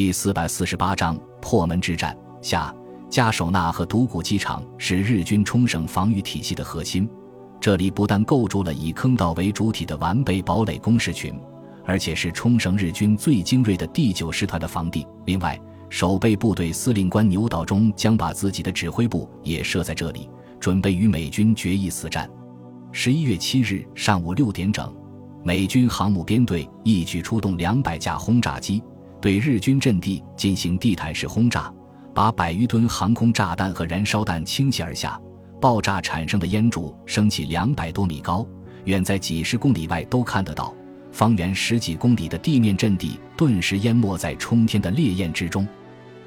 第四百四十八章破门之战下，加首纳和独谷机场是日军冲绳防御体系的核心。这里不但构筑了以坑道为主体的完备堡垒工事群，而且是冲绳日军最精锐的第九师团的防地。另外，守备部队司令官牛岛中将把自己的指挥部也设在这里，准备与美军决一死战。十一月七日上午六点整，美军航母编队一举出动两百架轰炸机。对日军阵地进行地毯式轰炸，把百余吨航空炸弹和燃烧弹倾泻而下，爆炸产生的烟柱升起两百多米高，远在几十公里外都看得到。方圆十几公里的地面阵地顿时淹没在冲天的烈焰之中。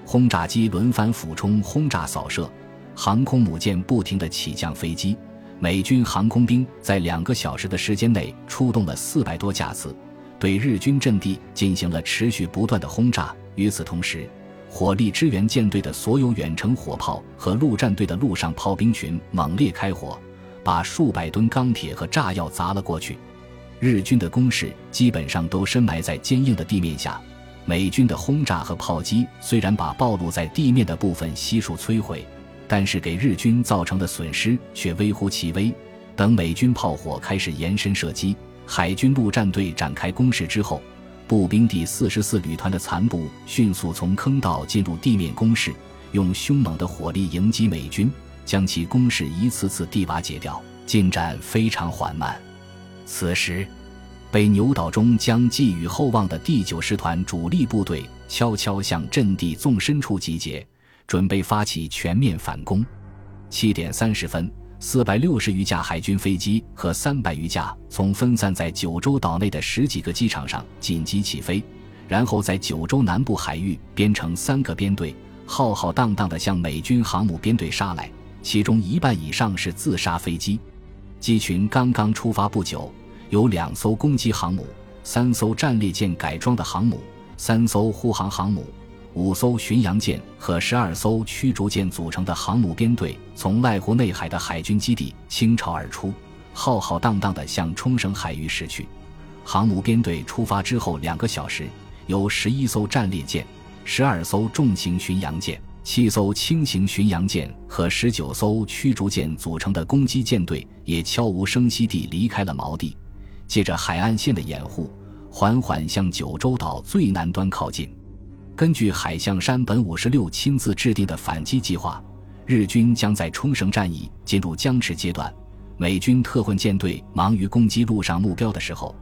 轰炸机轮番俯冲轰炸扫射，航空母舰不停地起降飞机。美军航空兵在两个小时的时间内出动了四百多架次。对日军阵地进行了持续不断的轰炸。与此同时，火力支援舰队的所有远程火炮和陆战队的陆上炮兵群猛烈开火，把数百吨钢铁和炸药砸了过去。日军的攻势基本上都深埋在坚硬的地面下。美军的轰炸和炮击虽然把暴露在地面的部分悉数摧毁，但是给日军造成的损失却微乎其微。等美军炮火开始延伸射击。海军陆战队展开攻势之后，步兵第四十四旅团的残部迅速从坑道进入地面攻势，用凶猛的火力迎击美军，将其攻势一次次地瓦解掉，进展非常缓慢。此时，被牛岛中将寄予厚望的第九师团主力部队悄悄向阵地纵深处集结，准备发起全面反攻。七点三十分。四百六十余架海军飞机和三百余架从分散在九州岛内的十几个机场上紧急起飞，然后在九州南部海域编成三个编队，浩浩荡荡地向美军航母编队杀来。其中一半以上是自杀飞机。机群刚刚出发不久，有两艘攻击航母、三艘战列舰改装的航母、三艘护航航母。五艘巡洋舰和十二艘驱逐舰组成的航母编队从濑户内海的海军基地倾巢而出，浩浩荡荡地向冲绳海域驶去。航母编队出发之后两个小时，由十一艘战列舰、十二艘重型巡洋舰、七艘轻型巡洋舰和十九艘驱逐舰组成的攻击舰队也悄无声息地离开了锚地，借着海岸线的掩护，缓缓向九州岛最南端靠近。根据海象山本五十六亲自制定的反击计划，日军将在冲绳战役进入僵持阶段。美军特混舰队忙于攻击陆上目标的时候，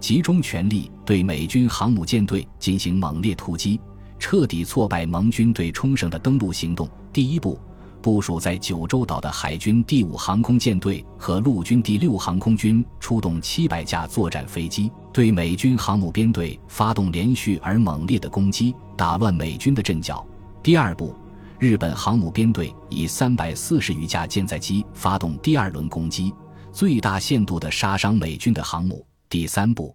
集中全力对美军航母舰队进行猛烈突击，彻底挫败盟军对冲绳的登陆行动。第一步。部署在九州岛的海军第五航空舰队和陆军第六航空军出动七百架作战飞机，对美军航母编队发动连续而猛烈的攻击，打乱美军的阵脚。第二步，日本航母编队以三百四十余架舰载机发动第二轮攻击，最大限度地杀伤美军的航母。第三步，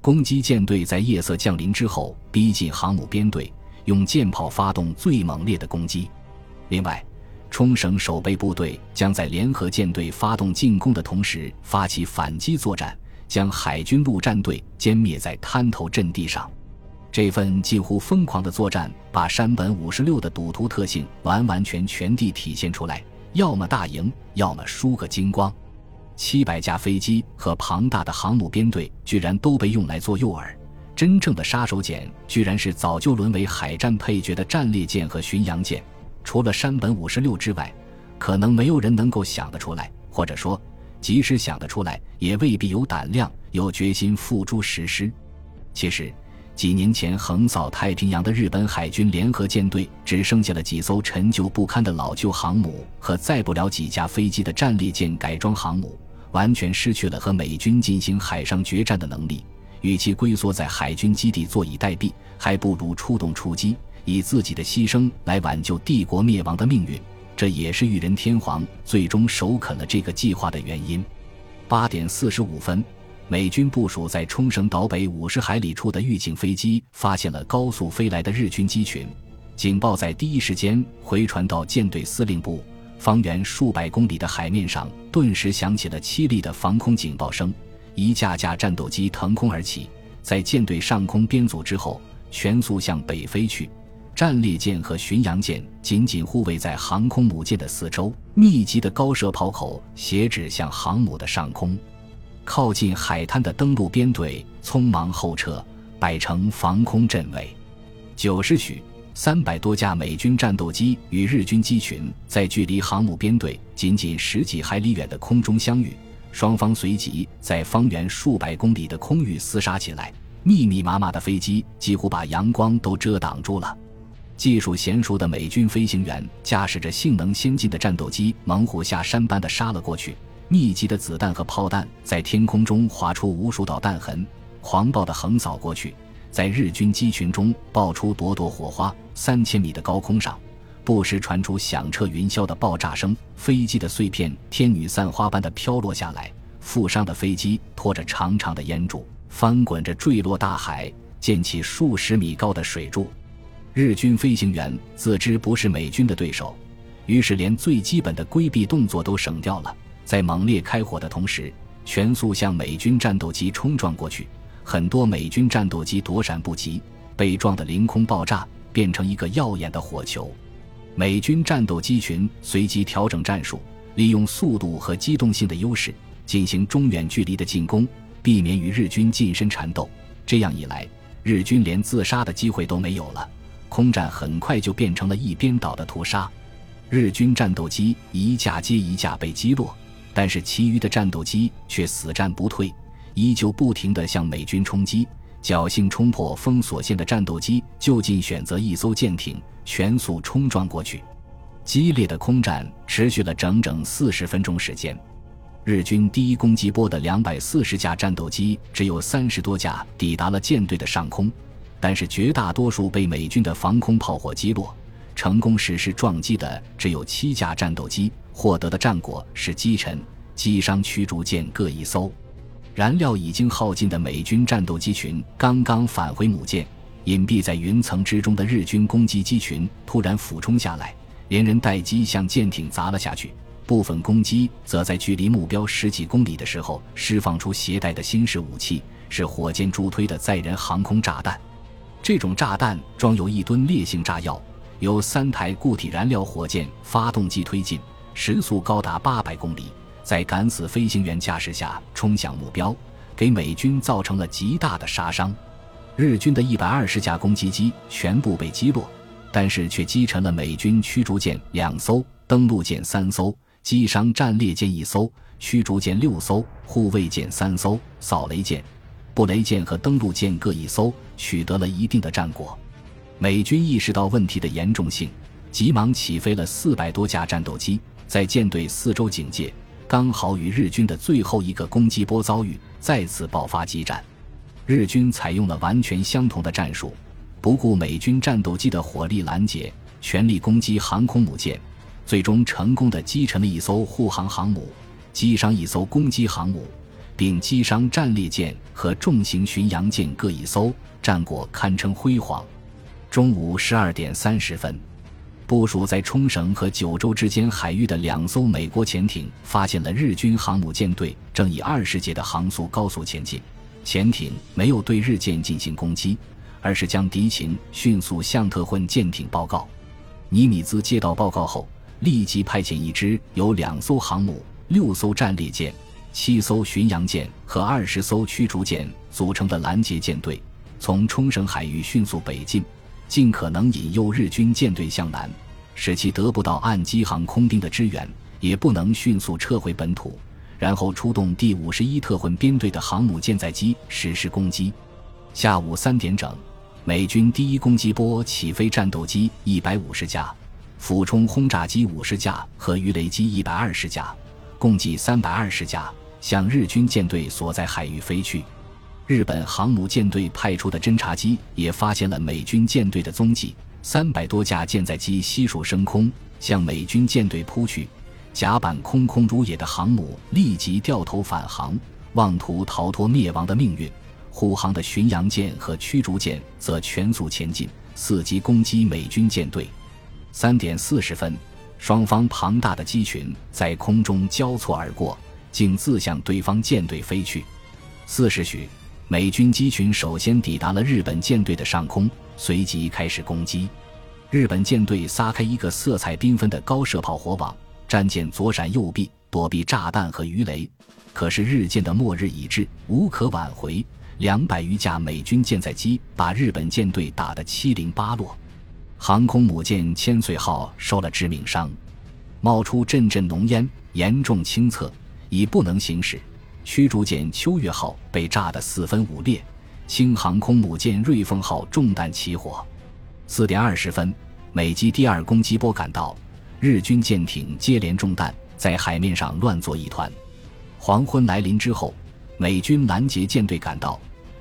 攻击舰队在夜色降临之后逼近航母编队，用舰炮发动最猛烈的攻击。另外，冲绳守备部队将在联合舰队发动进攻的同时发起反击作战，将海军陆战队歼灭在滩头阵地上。这份近乎疯狂的作战，把山本五十六的赌徒特性完完全全地体现出来：要么大赢，要么输个精光。七百架飞机和庞大的航母编队居然都被用来做诱饵，真正的杀手锏居然是早就沦为海战配角的战列舰和巡洋舰。除了山本五十六之外，可能没有人能够想得出来，或者说，即使想得出来，也未必有胆量、有决心付诸实施。其实，几年前横扫太平洋的日本海军联合舰队，只剩下了几艘陈旧不堪的老旧航母和载不了几架飞机的战列舰改装航母，完全失去了和美军进行海上决战的能力。与其龟缩在海军基地坐以待毙，还不如出动出击。以自己的牺牲来挽救帝国灭亡的命运，这也是裕仁天皇最终首肯了这个计划的原因。八点四十五分，美军部署在冲绳岛北五十海里处的预警飞机发现了高速飞来的日军机群，警报在第一时间回传到舰队司令部，方圆数百公里的海面上顿时响起了凄厉的防空警报声，一架架战斗机腾空而起，在舰队上空编组之后。全速向北飞去。战列舰和巡洋舰紧紧护卫在航空母舰的四周，密集的高射炮口斜指向航母的上空。靠近海滩的登陆编队匆忙后撤，摆成防空阵位。九时许，三百多架美军战斗机与日军机群在距离航母编队仅仅十几海里远的空中相遇，双方随即在方圆数百公里的空域厮杀起来。密密麻麻的飞机几乎把阳光都遮挡住了。技术娴熟的美军飞行员驾驶着性能先进的战斗机，猛虎下山般的杀了过去。密集的子弹和炮弹在天空中划出无数道弹痕，狂暴地横扫过去，在日军机群中爆出朵朵火花。三千米的高空上，不时传出响彻云霄的爆炸声，飞机的碎片天女散花般的飘落下来。负伤的飞机拖着长长的烟柱，翻滚着坠落大海，溅起数十米高的水柱。日军飞行员自知不是美军的对手，于是连最基本的规避动作都省掉了。在猛烈开火的同时，全速向美军战斗机冲撞过去。很多美军战斗机躲闪不及，被撞得凌空爆炸，变成一个耀眼的火球。美军战斗机群随即调整战术，利用速度和机动性的优势进行中远距离的进攻，避免与日军近身缠斗。这样一来，日军连自杀的机会都没有了。空战很快就变成了一边倒的屠杀，日军战斗机一架接一架被击落，但是其余的战斗机却死战不退，依旧不停地向美军冲击。侥幸冲破封锁线的战斗机就近选择一艘舰艇，全速冲撞过去。激烈的空战持续了整整四十分钟时间，日军第一攻击波的两百四十架战斗机只有三十多架抵达了舰队的上空。但是绝大多数被美军的防空炮火击落，成功实施撞击的只有七架战斗机，获得的战果是击沉、击伤驱逐舰各一艘。燃料已经耗尽的美军战斗机群刚刚返回母舰，隐蔽在云层之中的日军攻击机群突然俯冲下来，连人带机向舰艇砸了下去。部分攻击则在距离目标十几公里的时候释放出携带的新式武器，是火箭助推的载人航空炸弹。这种炸弹装有一吨烈性炸药，由三台固体燃料火箭发动机推进，时速高达八百公里，在敢死飞行员驾驶下冲向目标，给美军造成了极大的杀伤。日军的一百二十架攻击机全部被击落，但是却击沉了美军驱逐舰两艘、登陆舰三艘，击伤战列舰一艘、驱逐舰六艘、护卫舰三艘、扫雷舰。布雷舰和登陆舰各一艘，取得了一定的战果。美军意识到问题的严重性，急忙起飞了四百多架战斗机，在舰队四周警戒，刚好与日军的最后一个攻击波遭遇，再次爆发激战。日军采用了完全相同的战术，不顾美军战斗机的火力拦截，全力攻击航空母舰，最终成功的击沉了一艘护航航母，击伤一艘攻击航母。并击伤战列舰和重型巡洋舰各一艘，战果堪称辉煌。中午十二点三十分，部署在冲绳和九州之间海域的两艘美国潜艇发现了日军航母舰队正以二十节的航速高速前进。潜艇没有对日舰进行攻击，而是将敌情迅速向特混舰艇报告。尼米兹接到报告后，立即派遣一支由两艘航母、六艘战列舰。七艘巡洋舰和二十艘驱逐舰组成的拦截舰队，从冲绳海域迅速北进，尽可能引诱日军舰队向南，使其得不到岸基航空兵的支援，也不能迅速撤回本土。然后出动第五十一特混编队的航母舰载机实施攻击。下午三点整，美军第一攻击波起飞，战斗机一百五十架，俯冲轰炸机五十架和鱼雷机一百二十架，共计三百二十架。向日军舰队所在海域飞去，日本航母舰队派出的侦察机也发现了美军舰队的踪迹。三百多架舰载机悉数升空，向美军舰队扑去。甲板空空如也的航母立即掉头返航，妄图逃脱灭亡的命运。护航的巡洋舰和驱逐舰则全速前进，伺机攻击美军舰队。三点四十分，双方庞大的机群在空中交错而过。竟自向对方舰队飞去。四时许，美军机群首先抵达了日本舰队的上空，随即开始攻击。日本舰队撒开一个色彩缤纷的高射炮火网，战舰左闪右避，躲避炸弹和鱼雷。可是日舰的末日已至，无可挽回。两百余架美军舰载机把日本舰队打得七零八落，航空母舰千岁号受了致命伤，冒出阵阵浓烟，严重清侧，已不能行驶。驱逐舰秋月号被炸得四分五裂，轻航空母舰瑞丰号中弹起火。四点二十分，美机第二攻击波赶到，日军舰艇接连中弹，在海面上乱作一团。黄昏来临之后，美军拦截舰队赶到，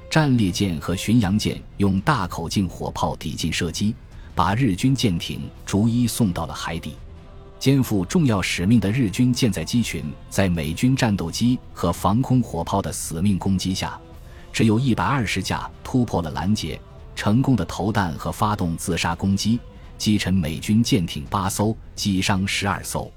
战列舰和巡洋舰用大口径火炮抵近射击，把日军舰艇逐一送到了海底。肩负重要使命的日军舰载机群，在美军战斗机和防空火炮的死命攻击下，只有一百二十架突破了拦截。成功的投弹和发动自杀攻击，击沉美军舰艇八艘，击伤十二艘。